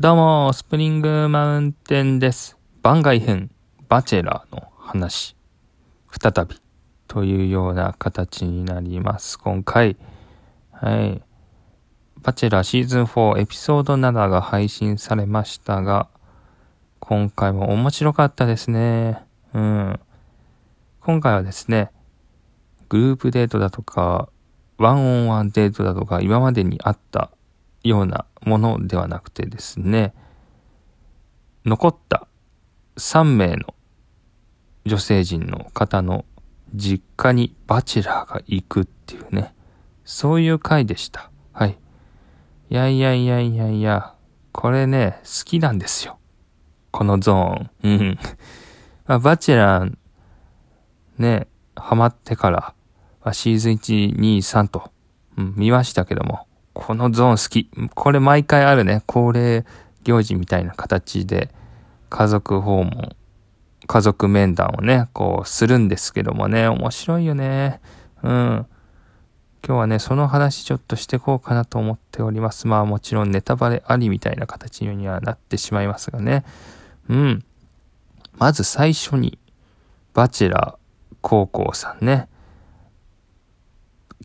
どうも、スプリングマウンテンです。番外編、バチェラーの話、再び、というような形になります。今回、はい。バチェラーシーズン4エピソード7が配信されましたが、今回も面白かったですね。うん。今回はですね、グループデートだとか、ワンオンワンデートだとか、今までにあったようなものではなくてですね、残った3名の女性陣の方の実家にバチェラーが行くっていうね、そういう回でした。はい。いやいやいやいやいや、これね、好きなんですよ。このゾーン。うん。まあ、バチェラー、ね、ハマってから、あ、シーズン1、2、3と、うん、見ましたけども、このゾーン好き。これ毎回あるね、恒例行事みたいな形で、家族訪問、家族面談をね、こうするんですけどもね、面白いよね。うん。今日はね、その話ちょっとしてこうかなと思っております。まあもちろんネタバレありみたいな形にはなってしまいますがね。うん。まず最初に、バチェラー高校さんね。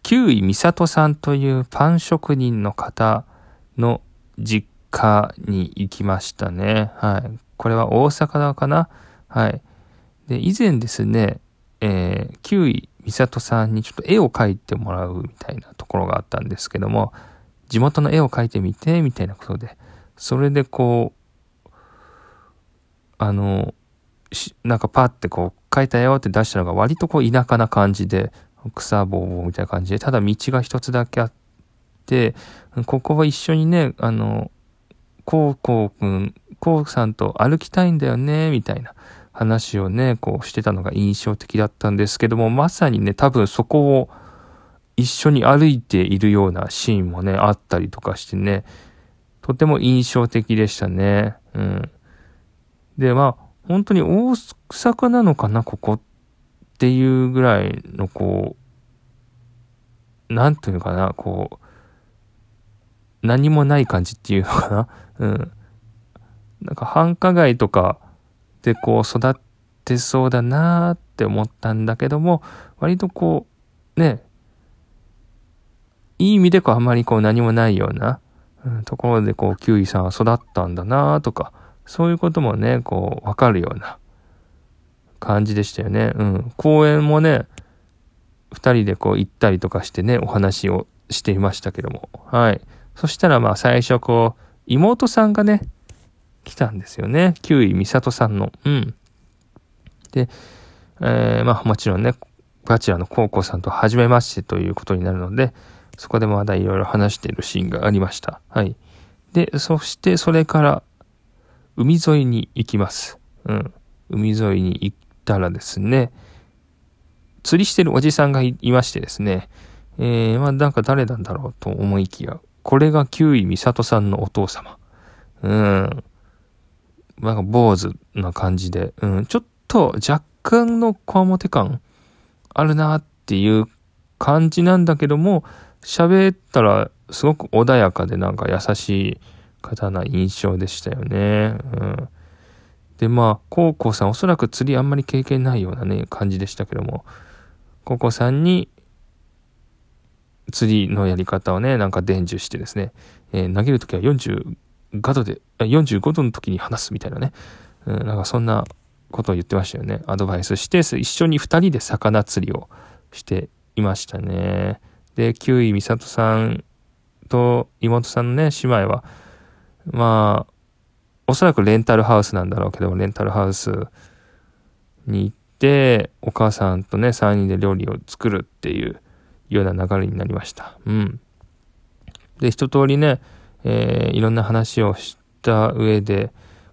旧井美里さんというパン職人の方の実家に行きましたね。はい。これは大阪だかな？はい。で、以前ですね、えー、旧井美里さんにちょっと絵を描いてもらうみたいなところがあったんですけども、地元の絵を描いてみて、みたいなことで、それでこう、あの、なんかパッてこう描いたよって出したのが割とこう田舎な感じで、草ぼうぼうみたいな感じで、ただ道が一つだけあって、ここは一緒にね、あの、こうこうくん、こうさんと歩きたいんだよね、みたいな話をね、こうしてたのが印象的だったんですけども、まさにね、多分そこを一緒に歩いているようなシーンもね、あったりとかしてね、とても印象的でしたね。うん。で、まあ、本当に大阪なのかな、ここっていうぐらいのこう、なんというかな、こう、何もない感じっていうのかな。うん。なんか繁華街とかでこう育ってそうだなーって思ったんだけども、割とこう、ね、いい意味でこうあまりこう何もないような、うん、ところでこう、キウイさんは育ったんだなーとか、そういうこともね、こう、わかるような感じでしたよね。うん。公園もね、二人でこう行ったりとかしてね、お話をしていましたけども。はい。そしたらまあ最初こう、妹さんがね、来たんですよね。キウイ美里さんの。うん。で、えー、まあもちろんね、バチェラのコウコさんと初めましてということになるので、そこでまだいろいろ話しているシーンがありました。はい。で、そしてそれから、海沿いに行きます。うん。海沿いに行たらですね、釣りしてるおじさんがいましてですね、えー、まあなんか誰なんだろうと思いきや、これがキウイ美里さんのお父様。うん。なんか坊主な感じで、うん。ちょっと若干のこわもて感あるなっていう感じなんだけども、喋ったらすごく穏やかでなんか優しい方な印象でしたよね。うん。で、まあ、コウコさんおそらく釣りあんまり経験ないようなね、感じでしたけども、コウコさんに釣りのやり方をね、なんか伝授してですね、えー、投げるときは45度で、45度の時に離すみたいなね、うん、なんかそんなことを言ってましたよね。アドバイスして、一緒に二人で魚釣りをしていましたね。で、キウイ美里さんと妹さんのね、姉妹は、まあ、おそらくレンタルハウスなんだろうけど、レンタルハウスに行って、お母さんとね、3人で料理を作るっていうような流れになりました。うん。で、一通りね、えー、いろんな話をした上で、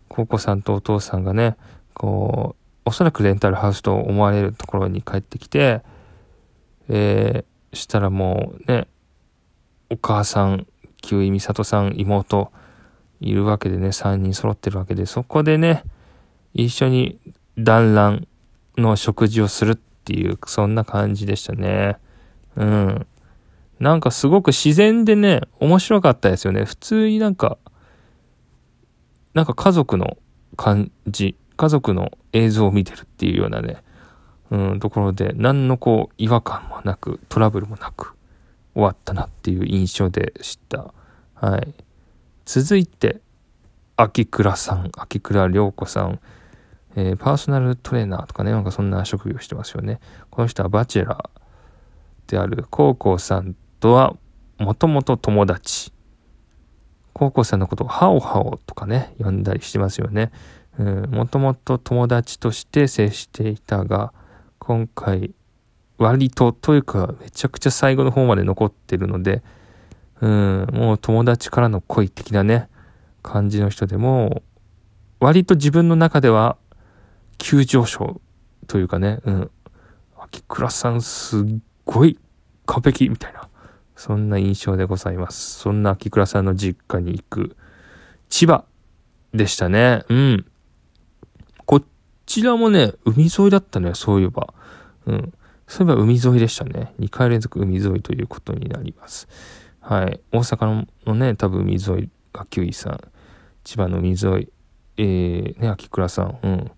コウコさんとお父さんがね、こう、おそらくレンタルハウスと思われるところに帰ってきて、えー、したらもうね、お母さん、キウイ美里さん、妹、いるわけでね、3人揃ってるわけで、そこでね、一緒に団らんの食事をするっていう、そんな感じでしたね。うん。なんかすごく自然でね、面白かったですよね。普通になんか、なんか家族の感じ、家族の映像を見てるっていうようなね、うん、ところで、何のこう、違和感もなく、トラブルもなく、終わったなっていう印象でした。はい。続いて、秋倉さん、秋倉涼子さん、えー、パーソナルトレーナーとかね、なんかそんな職業してますよね。この人はバチェラーである高校さんとはもともと友達。高校さんのことをハオハオとかね、呼んだりしてますよね。もともと友達として接していたが、今回、割とというか、めちゃくちゃ最後の方まで残ってるので、うん、もう友達からの恋的なね、感じの人でも、割と自分の中では急上昇というかね、うん、秋倉さんすっごい完璧みたいな、そんな印象でございます。そんな秋倉さんの実家に行く千葉でしたね。うん。こちらもね、海沿いだったね、そういえば。うん。そういえば海沿いでしたね。2回連続海沿いということになります。はい。大阪のね、多分海沿いが9位さん。千葉の海沿い。えー、ね、秋倉さん。うん。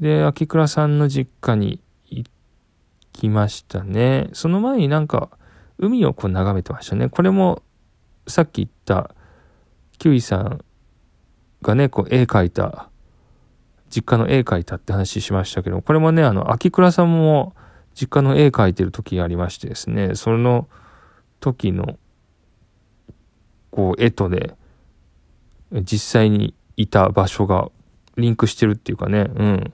で、秋倉さんの実家に行きましたね。その前になんか、海をこう眺めてましたね。これも、さっき言った、キウイさんがね、こう絵描いた実家の絵描いたって話しましたけど、これもね、あの、秋倉さんも実家の絵描いてる時がありましてですね、その時の、こう、絵とね、実際にいた場所がリンクしてるっていうかね、うん。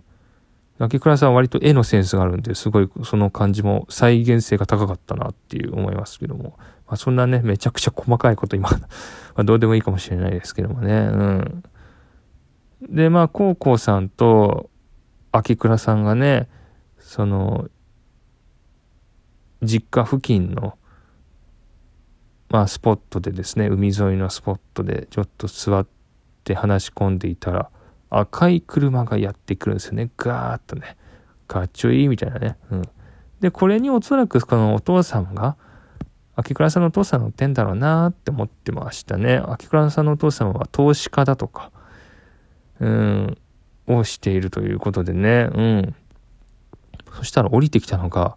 秋倉さんは割と絵のセンスがあるんで、すごいその感じも再現性が高かったなっていう思いますけども。まあ、そんなね、めちゃくちゃ細かいこと今 まどうでもいいかもしれないですけどもね、うん。で、まあ、高校さんと秋倉さんがね、その、実家付近の、まあ、スポットでですね、海沿いのスポットでちょっと座って話し込んでいたら、赤い車がやってくるんですよね。ガーッとね。かっちょいいみたいなね。うん。で、これにおそらくこのお父さんが、秋倉さんのお父さん乗ってんだろうなって思ってましたね。秋倉さんのお父さんは投資家だとか、うん、をしているということでね、うん。そしたら降りてきたのが、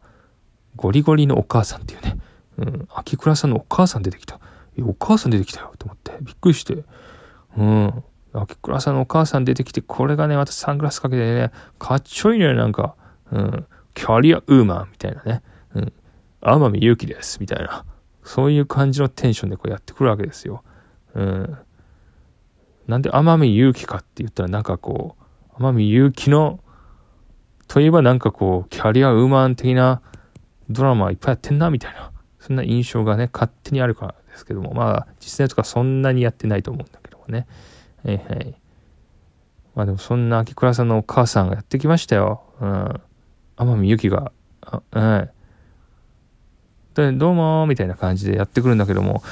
ゴリゴリのお母さんっていうね、うん、秋倉さんのお母さん出てきた。お母さん出てきたよと思って、びっくりして、うん。秋倉さんのお母さん出てきて、これがね、またサングラスかけてね、かっちょいいね、なんか、うん、キャリアウーマンみたいなね、うん、天海祐希です、みたいな、そういう感じのテンションでこうやってくるわけですよ。うん。なんで天海祐希かって言ったらなんかこう、天海祐希の、といえばなんかこう、キャリアウーマン的なドラマいっぱいやってんな、みたいな、そんな印象がね、勝手にあるからですけども、まあ、実際とかそんなにやってないと思うんだけどもね。はいはい。まあでもそんな秋倉さんのお母さんがやってきましたよ。うん。天海祐希が、はい。で、どうもみたいな感じでやってくるんだけども、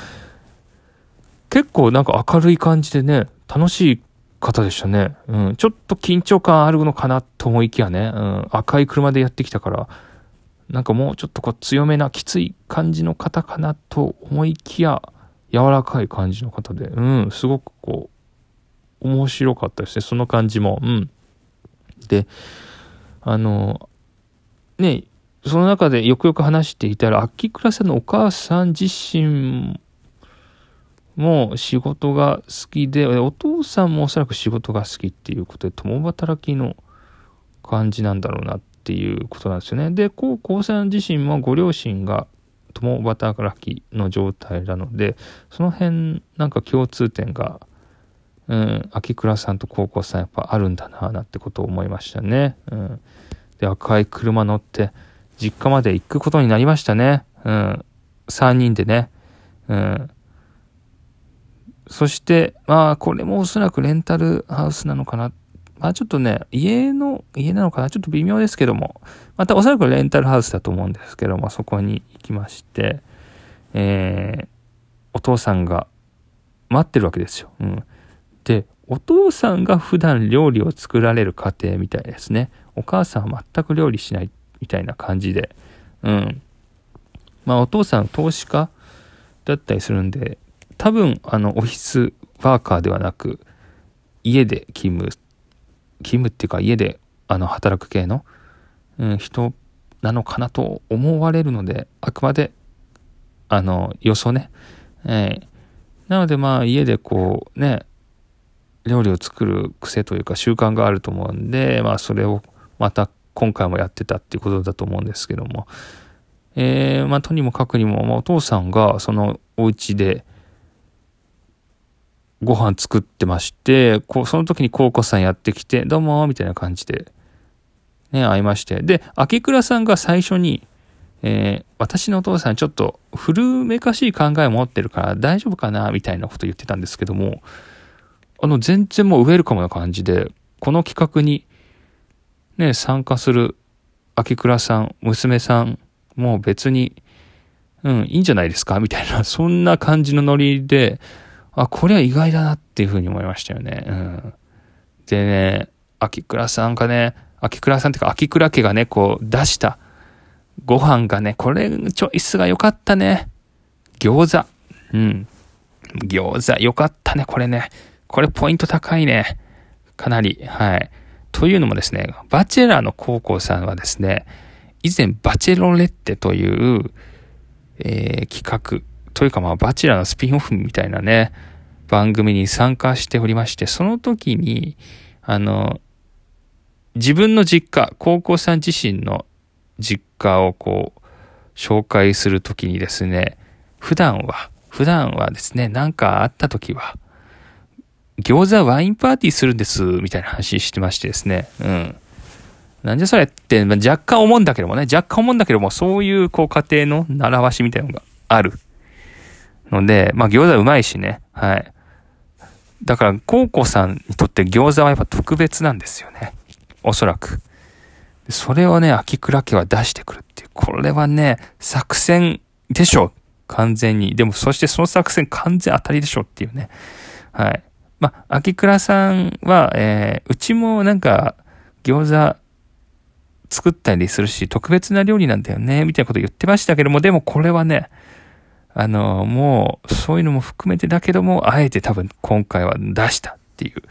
結構なんか明るい感じでね、楽しい方でしたね。うん。ちょっと緊張感あるのかなと思いきやね、うん。赤い車でやってきたから、なんかもうちょっとこう強めなきつい感じの方かなと思いきや、柔らかい感じの方で、うん、すごくこう、面白かったですね、その感じも。うん。で、あの、ね、その中でよくよく話していたら、秋倉さんのお母さん自身も仕事が好きで、お父さんもおそらく仕事が好きっていうことで、共働きの感じなんだろうなってっていうことなんですよね。で、高校さん自身もご両親が共働きの状態なので、その辺なんか共通点が、うん、秋倉さんと高校さんやっぱあるんだななんてことを思いましたね。うん。で、赤い車乗って実家まで行くことになりましたね。うん。3人でね。うん。そして、まあ、これもおそらくレンタルハウスなのかな。まあ、ちょっとね、家の、家なのかな？ちょっと微妙ですけども、またおそらくレンタルハウスだと思うんですけども、そこに行きまして、えー、お父さんが待ってるわけですよ。うん。で、お父さんが普段料理を作られる家庭みたいですね。お母さんは全く料理しないみたいな感じで。うん。まあ、お父さん投資家だったりするんで、多分、あの、オフィスワーカーではなく、家で勤務、務っていうか家であの働く系の、うん、人なのかなと思われるので、あくまで、あの、予想ね。えー、なのでまあ家でこうね、料理を作る癖というか習慣があると思うんで、まあそれをまた今回もやってたっていうことだと思うんですけども、えー、まあとにもかくにも、まあ、お父さんがそのお家でご飯作ってまして、こその時にコウコさんやってきて、どうもみたいな感じで、ね、会いまして。で、秋倉さんが最初に、えー、私のお父さんちょっと古めかしい考え持ってるから大丈夫かなみたいなこと言ってたんですけども、あの、全然もうウェルカムな感じで、この企画にね、参加する秋倉さん、娘さんもう別に、うん、いいんじゃないですかみたいな、そんな感じのノリで、あ、これは意外だなっていうふうに思いましたよね。うん。でね、秋倉さんがね、秋倉さんっていうか秋倉家がね、こう出したご飯がね、これチョイスが良かったね。餃子。うん。餃子良かったね、これね。これポイント高いね。かなり。はい。というのもですね、バチェラーの高校さんはですね、以前バチェロレッテという、えー、企画というかまあバチェラーのスピンオフみたいなね、番組に参加しておりまして、その時に、あの、自分の実家、高校さん自身の実家をこう、紹介するときにですね、普段は、普段はですね、なんかあった時は、餃子ワインパーティーするんです、みたいな話してましてですね。うん。なんじゃそれって、若干思うんだけどもね、若干思うんだけども、そういうこう家庭の習わしみたいなのがある。ので、まあ餃子うまいしね。はい。だから、コウコさんにとって餃子はやっぱ特別なんですよね。おそらく。それをね、秋倉家は出してくるっていう。これはね、作戦でしょ。完全に。でも、そしてその作戦完全当たりでしょっていうね。はい。まあ、秋倉さんは、えー、うちもなんか、餃子作ったりするし、特別な料理なんだよね、みたいなこと言ってましたけども、でもこれはね、あの、もう、そういうのも含めてだけども、あえて多分今回は出したっていう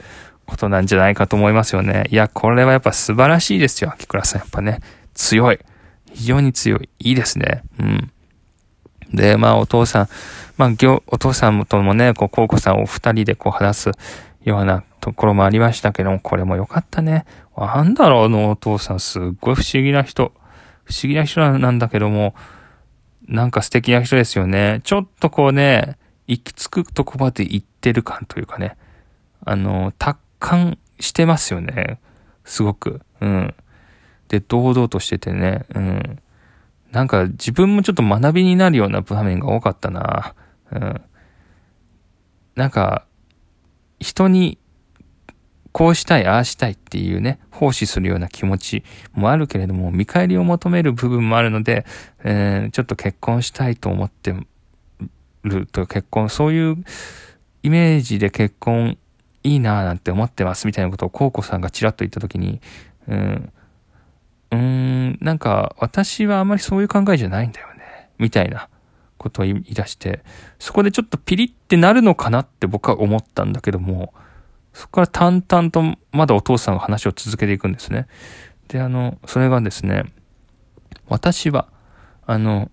ことなんじゃないかと思いますよね。いや、これはやっぱ素晴らしいですよ、秋倉さん。やっぱね、強い。非常に強い。いいですね。うん。で、まあ、お父さん、まあ、お父さんともね、こう、コウコさんお二人でこう話すようなところもありましたけども、これも良かったね。なんだろう、あのお父さん、すっごい不思議な人。不思議な人なんだけども、なんか素敵な人ですよね。ちょっとこうね、行き着くとこまで行ってる感というかね。あの、達観してますよね。すごく。うん。で、堂々としててね。うん。なんか自分もちょっと学びになるような場面が多かったな。うん。なんか、人にこうしたい、ああしたいっていうね、奉仕するような気持ちもあるけれども、見返りを求める部分もあるので、えー、ちょっと結婚したいと思ってると結婚、そういうイメージで結婚いいなぁなんて思ってますみたいなことをコウコさんがちらっと言ったときに、うん、うーん、なんか私はあまりそういう考えじゃないんだよね。みたいなことを言い出して、そこでちょっとピリってなるのかなって僕は思ったんだけども、そこから淡々とまだお父さんが話を続けていくんですね。で、あの、それがですね、私は、あの、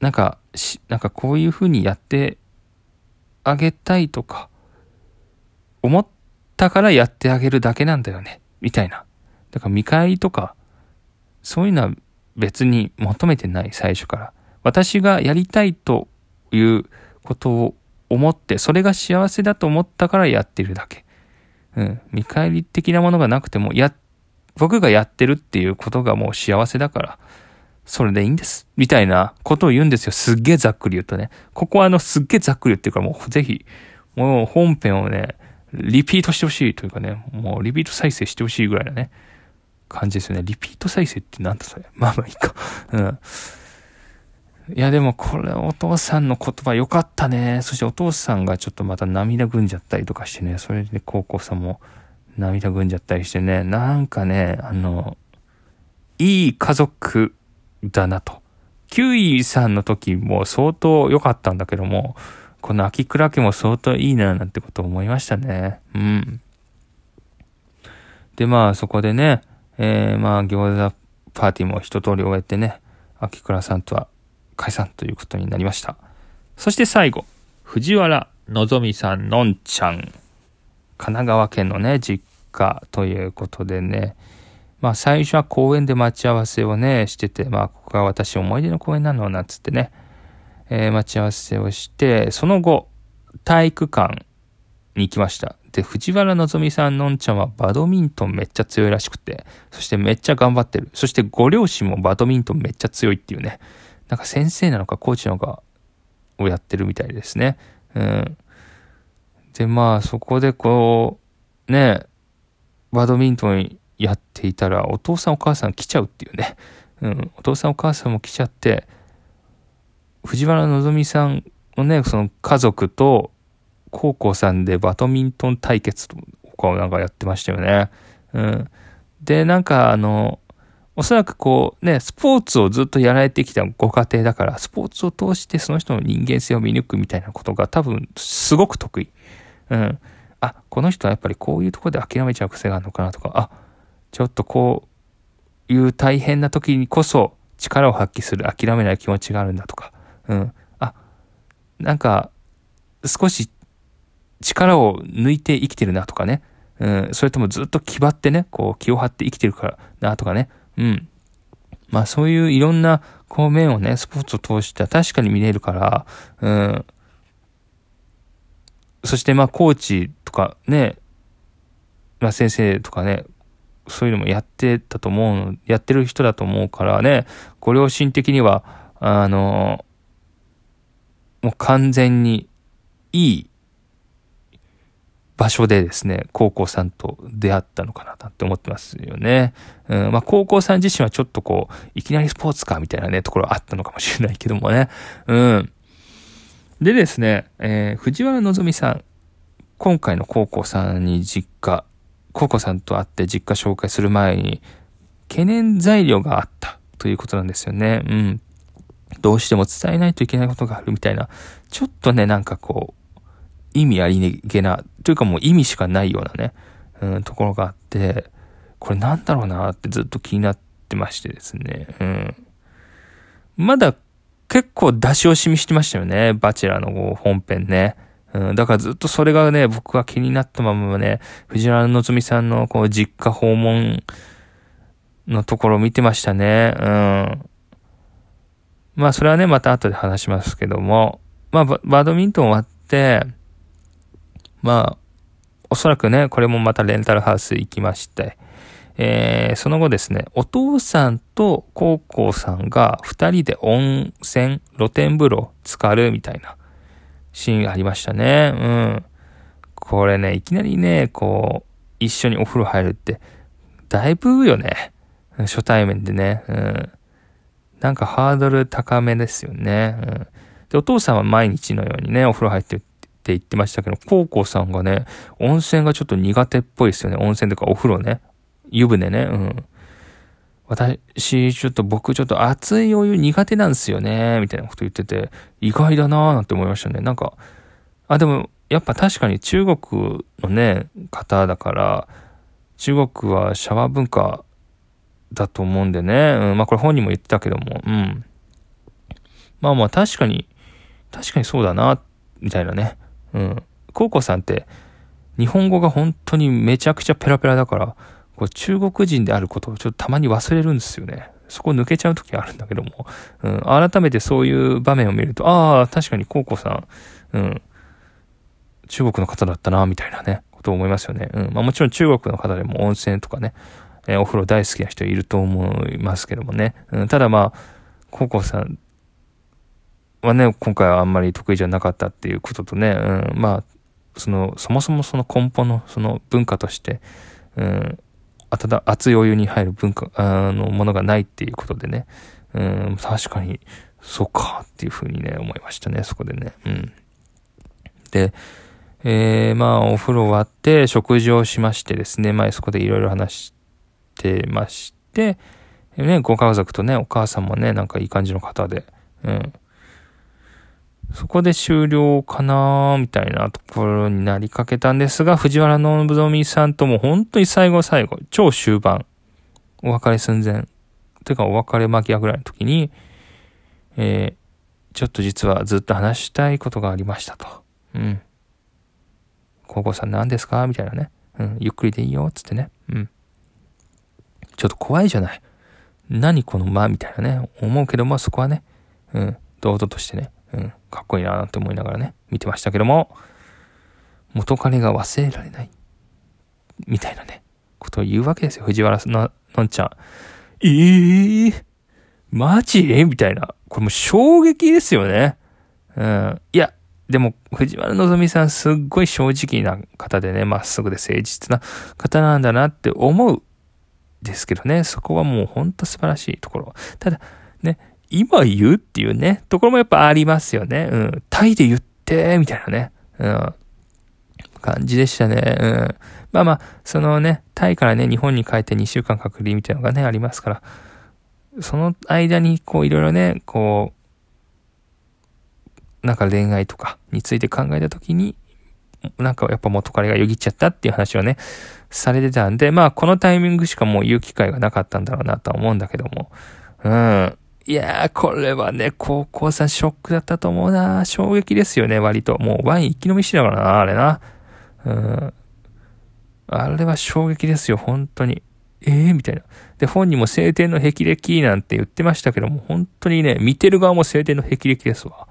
なんか、し、なんかこういうふうにやってあげたいとか、思ったからやってあげるだけなんだよね。みたいな。だから見返りとか、そういうのは別に求めてない、最初から。私がやりたいということを思って、それが幸せだと思ったからやってるだけ。うん。見返り的なものがなくても、や、僕がやってるっていうことがもう幸せだから、それでいいんです。みたいなことを言うんですよ。すっげえざっくり言うとね。ここはあの、すっげえざっくり言ってるから、もうぜひ、もう本編をね、リピートしてほしいというかね、もうリピート再生してほしいぐらいなね、感じですよね。リピート再生ってなんだそれ。まあまあいいか。うん。いやでもこれお父さんの言葉良かったね。そしてお父さんがちょっとまた涙ぐんじゃったりとかしてね、それで高校さんも涙ぐんじゃったりしてね、なんかね、あの、いい家族だなと。キウイさんの時も相当良かったんだけども、この秋倉家も相当いいな、なんてことを思いましたね。うん。で、まあ、そこでね、えー、まあ、餃子パーティーも一通り終えてね、秋倉さんとは解散ということになりました。そして最後、藤原のぞみさんのんちゃん。神奈川県のね、実家ということでね、まあ最初は公園で待ち合わせをね、してて、まあここが私思い出の公園なの、なんつってね、えー、待ち合わせをして、その後、体育館に行きました。で、藤原のぞみさんのんちゃんはバドミントンめっちゃ強いらしくて、そしてめっちゃ頑張ってる。そしてご両親もバドミントンめっちゃ強いっていうね、なんか先生なのかコーチなのかをやってるみたいですね。うん。で、まあそこでこう、ね、バドミントンやっていたらお父さんお母さん来ちゃうっていうね。うん。お父さんお母さんも来ちゃって、藤原のぞみさんのね、その家族と高校さんでバドミントン対決とかをなんかやってましたよね。うん。で、なんかあの、おそらくこうね、スポーツをずっとやられてきたご家庭だから、スポーツを通してその人の人間性を見抜くみたいなことが多分すごく得意。うん。あ、この人はやっぱりこういうとこで諦めちゃう癖があるのかなとか、あ、ちょっとこういう大変な時にこそ力を発揮する諦めない気持ちがあるんだとか、うん。あ、なんか少し力を抜いて生きてるなとかね。うん、それともずっと気張ってね、こう気を張って生きてるからなとかね。うん。まあそういういろんなこう面をね、スポーツを通しては確かに見れるから、うん。そしてまあコーチとかね、まあ先生とかね、そういうのもやってたと思う、やってる人だと思うからね、ご両親的には、あの、もう完全にいい場所でですね、高校さんと出会ったのかなって思ってますよね。うん、まあ、高校さん自身はちょっとこう、いきなりスポーツかみたいなね、ところあったのかもしれないけどもね。うん。でですね、えー、藤原のぞみさん、今回の高校さんに実家、高校さんと会って実家紹介する前に、懸念材料があったということなんですよね。うん。どうしても伝えないといけないことがあるみたいな、ちょっとね、なんかこう、意味ありげな、というかもう意味しかないようなね、うん、ところがあって、これなんだろうなってずっと気になってましてですね、うん。まだ結構出し惜しみしてましたよね、バチェラーの本編ね。うん、だからずっとそれがね、僕は気になったままね、藤原のぞみさんのこう実家訪問のところを見てましたね。うん。まあそれはね、また後で話しますけども、まあバドミントン終わって、まあ、おそらくね、これもまたレンタルハウス行きまして、えー、その後ですね、お父さんと高校さんが二人で温泉、露天風呂浸かるみたいなシーンがありましたね。うん。これね、いきなりね、こう、一緒にお風呂入るって、だいぶよね。初対面でね。うん。なんかハードル高めですよね。うん。で、お父さんは毎日のようにね、お風呂入ってってって言ってましたけど、コウコさんがね、温泉がちょっと苦手っぽいですよね。温泉とかお風呂ね。湯船ね。うん。私、ちょっと僕ちょっと熱いお湯苦手なんですよね。みたいなこと言ってて、意外だなーなんて思いましたね。なんか、あ、でも、やっぱ確かに中国のね、方だから、中国はシャワー文化だと思うんでね。うん、まあこれ本人も言ってたけども、うん。まあまあ確かに、確かにそうだな、みたいなね。うん。コウコさんって、日本語が本当にめちゃくちゃペラペラだから、こう中国人であることをちょっとたまに忘れるんですよね。そこ抜けちゃう時あるんだけども、うん、改めてそういう場面を見ると、ああ、確かにコウコさん、うん、中国の方だったな、みたいなね、ことを思いますよね。うん、まあもちろん中国の方でも温泉とかね、えー、お風呂大好きな人いると思いますけどもね。うん、ただまあ、コウコさんはね、今回はあんまり得意じゃなかったっていうこととね、うん、まあ、その、そもそもその根本のその文化として、うん、ただ熱いお湯に入る文化、あの、ものがないっていうことでね、うん、確かに、そうかっていうふうにね、思いましたね、そこでね。うん。で、えー、まあ、お風呂終わって食事をしましてですね、前そこでいろいろ話してまして、ね、ご家族とね、お母さんもね、なんかいい感じの方で、うん。そこで終了かなみたいなところになりかけたんですが、藤原希美さんとも本当に最後最後、超終盤、お別れ寸前、というかお別れ間際ぐらいの時に、えー、ちょっと実はずっと話したいことがありましたと。うん。高校さん何ですかみたいなね。うん、ゆっくりでいいよ、つってね。うん。ちょっと怖いじゃない。何この間みたいなね、思うけども、そこはね、うん、堂々としてね、うん、かっこいいなって思いながらね、見てましたけども、元彼が忘れられない。みたいなね、ことを言うわけですよ、藤原ののんちゃん。ええー、マジ？みたいな。これもう衝撃ですよね。うん。いや、でも、藤原希さんすっごい正直な方でね、まっすぐで誠実な方なんだなって思うですけどね、そこはもうほんと素晴らしいところ。ただ、ね、今言うっていうね、ところもやっぱありますよね。うん。タイで言って、みたいなね。うん。感じでしたね。うん。まあまあ、そのね、タイからね、日本に帰って2週間隔離みたいなのがね、ありますから、その間に、こう、いろいろね、こう、なんか恋愛とかについて考えたときに、なんかやっぱ元彼がよぎっちゃったっていう話をね、されてたんで、まあこのタイミングしかもう言う機会がなかったんだろうなとは思うんだけども。うん。いやー、これはね、高校さんショックだったと思うな衝撃ですよね、割と。もうワイン一気飲みしてたからな、あれな。うん。あれは衝撃ですよ、本当に。ええー、みたいな。で、本人も晴天の霹靂なんて言ってましたけども、本当にね、見てる側も晴天の霹靂ですわ。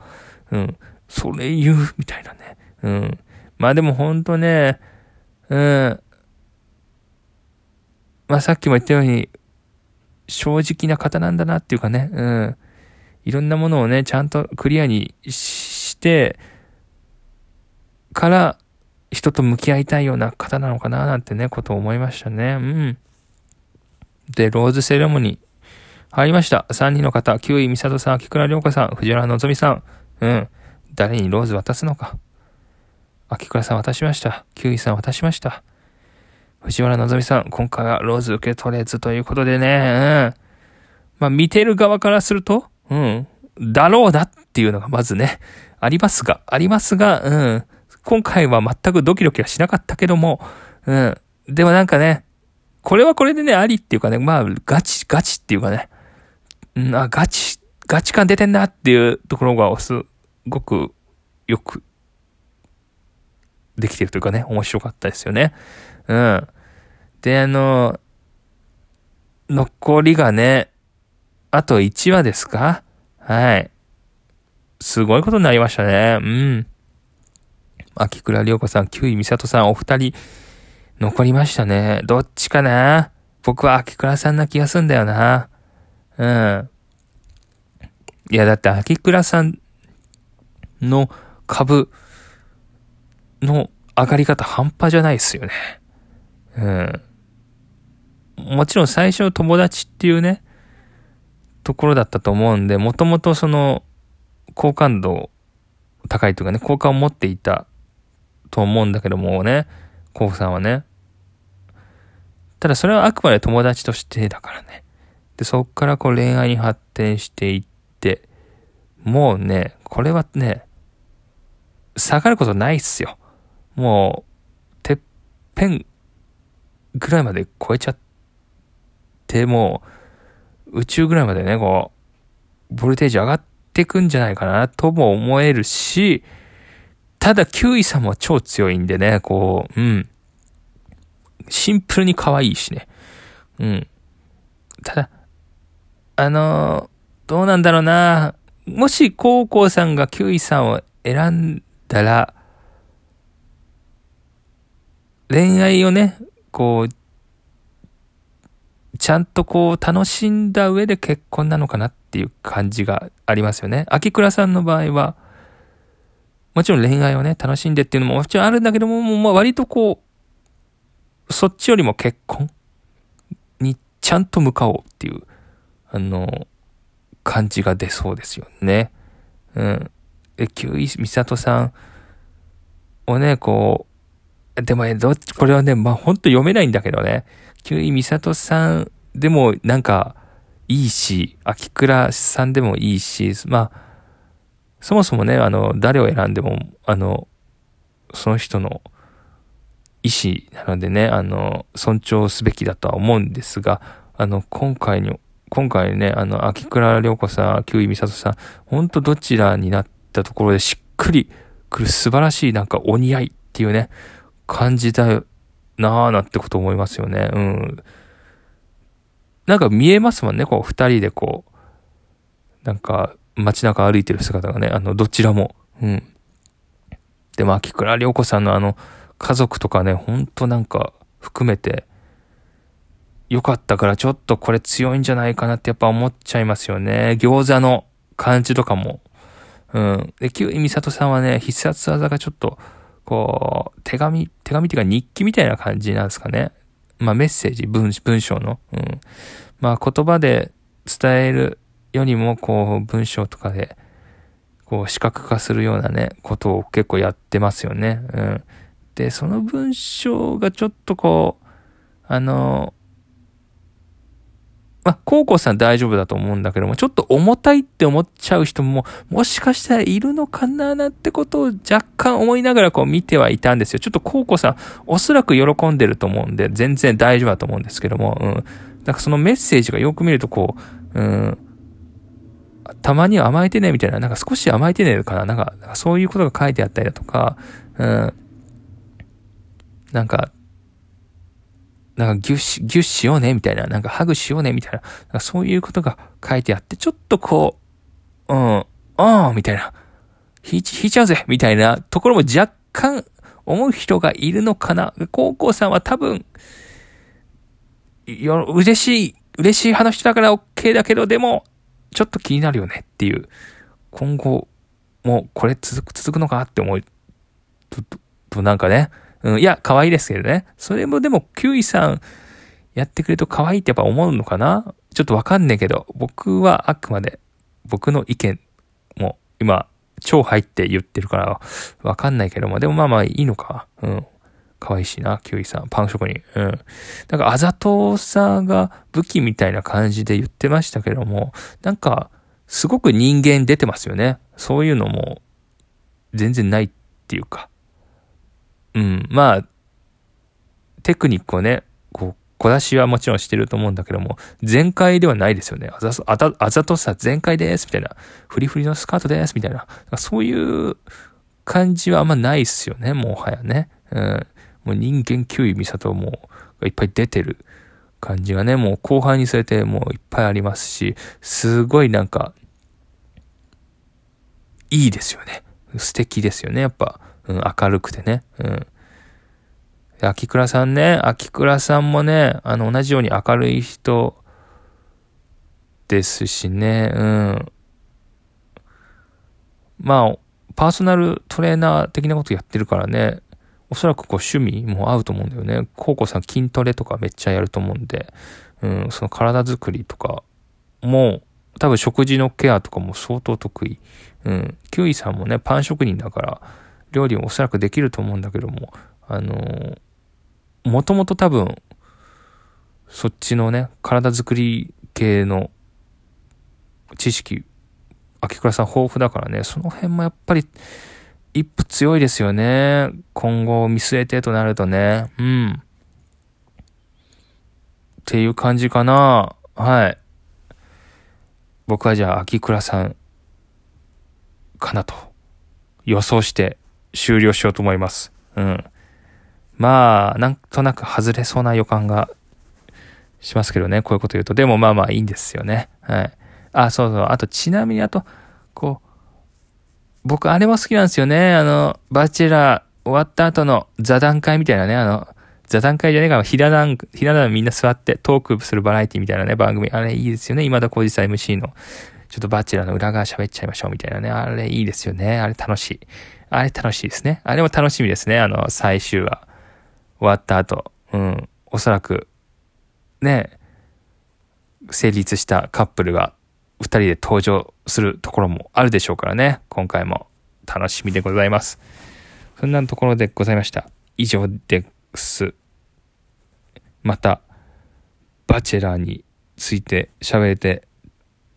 うん。それ言う、みたいなね。うん。まあでも本当ね、うん。まあさっきも言ったように、正直な方なんだなっていうかね、うん。いろんなものをね、ちゃんとクリアにして、から人と向き合いたいような方なのかななんてね、ことを思いましたね。うん。で、ローズセレモニー。入りました。3人の方、9位美里さん、秋倉涼子さん、藤原のぞみさん。うん。誰にローズ渡すのか。秋倉さん渡しました。キウイさん渡しました。藤原希さん、今回はローズ受け取れずということでね、うん。まあ、見てる側からすると、うん、だろうなっていうのがまずね、ありますが、ありますが、うん。今回は全くドキドキはしなかったけども、うん。でもなんかね、これはこれでね、ありっていうかね、まあ、ガチ、ガチっていうかね、うん、あ、ガチ、ガチ感出てんなっていうところがすごくよくできてるというかね、面白かったですよね。うん。で、あの、残りがね、あと1話ですか？はい。すごいことになりましたね。うん。秋倉涼子さん、九位美里さん、お二人、残りましたね。どっちかな？僕は秋倉さんな気がすんだよな。うん。いや、だって秋倉さんの株、の上がり方半端じゃないですよね。うん。もちろん最初友達っていうね、ところだったと思うんで、もともとその、好感度高いというかね、好感を持っていたと思うんだけどもね、コウさんはね。ただそれはあくまで友達としてだからね。で、そっからこう恋愛に発展していって、もうね、これはね、下がることないっすよ。もう、てっぺんぐらいまで超えちゃって、もう、宇宙ぐらいまでね、こう、ボルテージ上がってくんじゃないかなとも思えるし、ただ、キウイさんも超強いんでね、こう、うん。シンプルに可愛いしね。うん。ただ、あのー、どうなんだろうな。もし、コウコウさんがキウイさんを選んだら、恋愛をね、こう、ちゃんとこう楽しんだ上で結婚なのかなっていう感じがありますよね。秋倉さんの場合は、もちろん恋愛をね、楽しんでっていうのももちろんあるんだけども、もう割とこう、そっちよりも結婚にちゃんと向かおうっていう、あの、感じが出そうですよね。うん。え、キウイ・ミサトさんをね、こう、でもね、どっち、これはね、まあ、ほんと読めないんだけどね。キ井美里さんでもなんかいいし、秋倉さんでもいいし、まあ、そもそもね、あの、誰を選んでも、あの、その人の意思なのでね、あの、尊重すべきだとは思うんですが、あの、今回に、今回ね、あの、秋倉涼子さん、旧井美里さん、ほんとどちらになったところでしっくりくる素晴らしいなんかお似合いっていうね、感じだよなぁなんてこと思いますよね。うん。なんか見えますもんね、こう二人でこう、なんか街中歩いてる姿がね、あの、どちらも。うん。でも、秋倉涼子さんのあの、家族とかね、ほんとなんか含めて、良かったからちょっとこれ強いんじゃないかなってやっぱ思っちゃいますよね。餃子の感じとかも。うん。で、旧井美里さんはね、必殺技がちょっと、こう、手紙、手紙っていうか日記みたいな感じなんですかね。まあメッセージ、文文章の。うん。まあ言葉で伝えるよりも、こう、文章とかで、こう、視覚化するようなね、ことを結構やってますよね。うん。で、その文章がちょっとこう、あの、まあ、コウコさん大丈夫だと思うんだけども、ちょっと重たいって思っちゃう人も、もしかしたらいるのかななんてことを若干思いながらこう見てはいたんですよ。ちょっとコウコさん、おそらく喜んでると思うんで、全然大丈夫だと思うんですけども、うん。なんかそのメッセージがよく見るとこう、うん、たまには甘えてね、みたいな、なんか少し甘えてね、かな。なんか、そういうことが書いてあったりだとか、うん、なんか、なんかギュッし、ギュッしようね、みたいな、なんかハグしようね、みたいな、なんかそういうことが書いてあって、ちょっとこう、うん、あーみたいな、引いちゃうぜみたいな。ところも若干思う人がいるのかな。高校さんは多分、よ、嬉しい、嬉しい派の人だから OK だけど、でも、ちょっと気になるよねっていう、今後もこれ続く、続くのかって思う。と、と、なんかね、うん、いや、可愛いですけどね。それもでも、キュウイさんやってくれると可愛いってやっぱ思うのかな？ちょっとわかんねえけど、僕はあくまで僕の意見も今、超入って言ってるからわかんないけども、でもまあまあいいのか。うん。可愛いしな、キュウイさん。パン職人。うん。なんかあざとさが武器みたいな感じで言ってましたけども、なんか、すごく人間出てますよね。そういうのも、全然ないっていうか。うん、まあ、テクニックをね、こう、小出しはもちろんしてると思うんだけども、全開ではないですよね。あざ、あざ、あざとさ全開です、みたいな。フリフリのスカートです、みたいな。そういう感じはあんまないっすよね、もはやね。うん。もう人間級位美里もがいっぱい出てる感じがね、もう後半にされてもういっぱいありますし、すごいなんか、いいですよね。素敵ですよね、やっぱ。うん、明るくてね。うん。秋倉さんね、秋倉さんもね、あの、同じように明るい人ですしね、うん。まあ、パーソナルトレーナー的なことやってるからね、おそらくこう趣味も合うと思うんだよね。コウコさん筋トレとかめっちゃやると思うんで、うん、その体作りとかも、多分食事のケアとかも相当得意。うん。キウイさんもね、パン職人だから、料理もおそらくできると思うんだけども、あのー、もともと多分、そっちのね、体作り系の知識、秋倉さん豊富だからね、その辺もやっぱり、一歩強いですよね。今後を見据えてとなるとね。うん。っていう感じかな。はい。僕はじゃあ、秋倉さんかなと予想して終了しようと思います。うん。まあ、なんとなく外れそうな予感がしますけどね、こういうこと言うと。でもまあまあいいんですよね。はい。あ、そうそう。あと、ちなみにあと、こう、僕あれも好きなんですよね。あの、バチェラー終わった後の座談会みたいなね、あの、座談会じゃねえか、ひら談、ひら談みんな座ってトークするバラエティみたいなね、番組。あれいいですよね。今田耕司さん MC の。ちょっとバチェラーの裏側喋っちゃいましょうみたいなね。あれいいですよね。あれ楽しい。あれ楽しいですね。あれも楽しみですね。あの、最終話。終わった後。うん。おそらく、ね、成立したカップルが二人で登場するところもあるでしょうからね。今回も楽しみでございます。そんなところでございました。以上です。また、バチェラーについて喋れて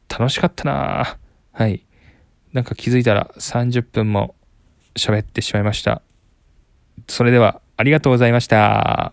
楽しかったなはい。なんか気づいたら30分も喋ってしまいました。それではありがとうございました。